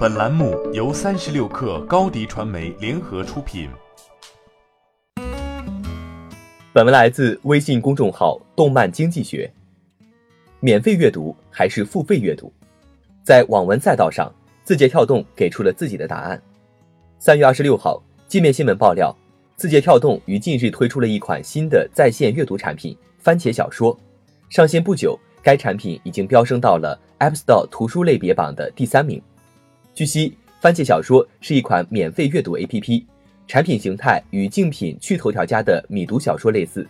本栏目由三十六氪高低传媒联合出品。本文来自微信公众号“动漫经济学”。免费阅读还是付费阅读？在网文赛道上，字节跳动给出了自己的答案。三月二十六号，界面新闻爆料，字节跳动于近日推出了一款新的在线阅读产品——番茄小说。上线不久，该产品已经飙升到了 App Store 图书类别榜的第三名。据悉，番茄小说是一款免费阅读 APP，产品形态与竞品趣头条家的米读小说类似。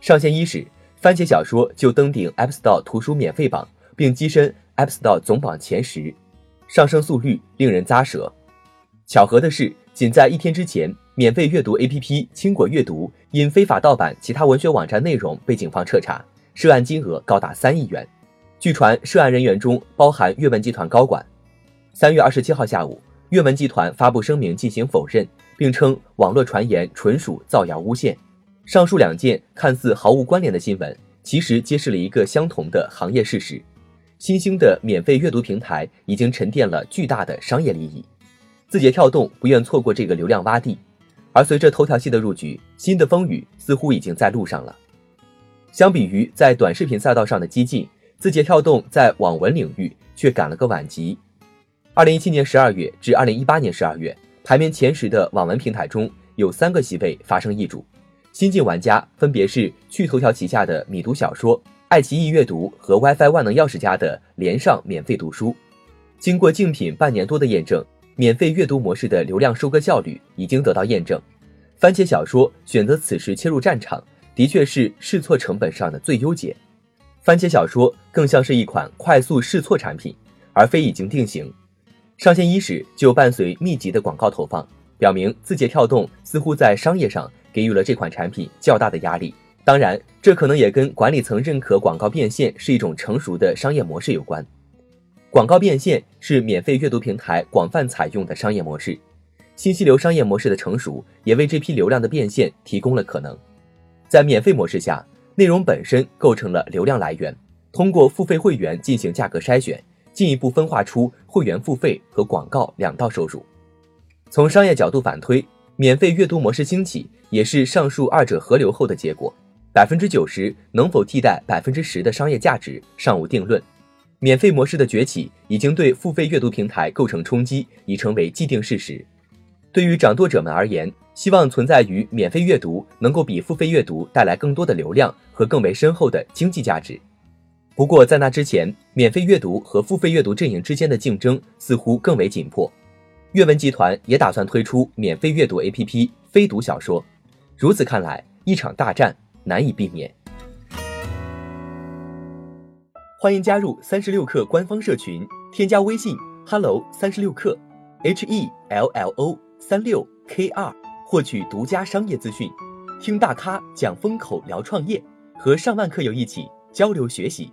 上线伊始，番茄小说就登顶 App Store 图书免费榜，并跻身 App Store 总榜前十，上升速率令人咂舌。巧合的是，仅在一天之前，免费阅读 APP 轻果阅读因非法盗版其他文学网站内容被警方彻查，涉案金额高达三亿元。据传，涉案人员中包含阅文集团高管。三月二十七号下午，阅文集团发布声明进行否认，并称网络传言纯属造谣诬陷。上述两件看似毫无关联的新闻，其实揭示了一个相同的行业事实：新兴的免费阅读平台已经沉淀了巨大的商业利益。字节跳动不愿错过这个流量洼地，而随着头条系的入局，新的风雨似乎已经在路上了。相比于在短视频赛道上的激进，字节跳动在网文领域却赶了个晚集。二零一七年十二月至二零一八年十二月，排名前十的网文平台中有三个席位发生易主，新晋玩家分别是趣头条旗下的米读小说、爱奇艺阅读和 WiFi 万能钥匙家的连上免费读书。经过竞品半年多的验证，免费阅读模式的流量收割效率已经得到验证。番茄小说选择此时切入战场，的确是试错成本上的最优解。番茄小说更像是一款快速试错产品，而非已经定型。上线伊始就伴随密集的广告投放，表明字节跳动似乎在商业上给予了这款产品较大的压力。当然，这可能也跟管理层认可广告变现是一种成熟的商业模式有关。广告变现是免费阅读平台广泛采用的商业模式，信息流商业模式的成熟也为这批流量的变现提供了可能。在免费模式下，内容本身构成了流量来源，通过付费会员进行价格筛选。进一步分化出会员付费和广告两道收入。从商业角度反推，免费阅读模式兴起也是上述二者合流后的结果。百分之九十能否替代百分之十的商业价值尚无定论。免费模式的崛起已经对付费阅读平台构成冲击，已成为既定事实。对于掌舵者们而言，希望存在于免费阅读能够比付费阅读带来更多的流量和更为深厚的经济价值。不过，在那之前，免费阅读和付费阅读阵营之间的竞争似乎更为紧迫。阅文集团也打算推出免费阅读 APP“ 飞读小说”。如此看来，一场大战难以避免。欢迎加入三十六氪官方社群，添加微信 “hello 三十六氪 ”，h e l l o 三六 k 二，获取独家商业资讯，听大咖讲风口，聊创业，和上万客友一起交流学习。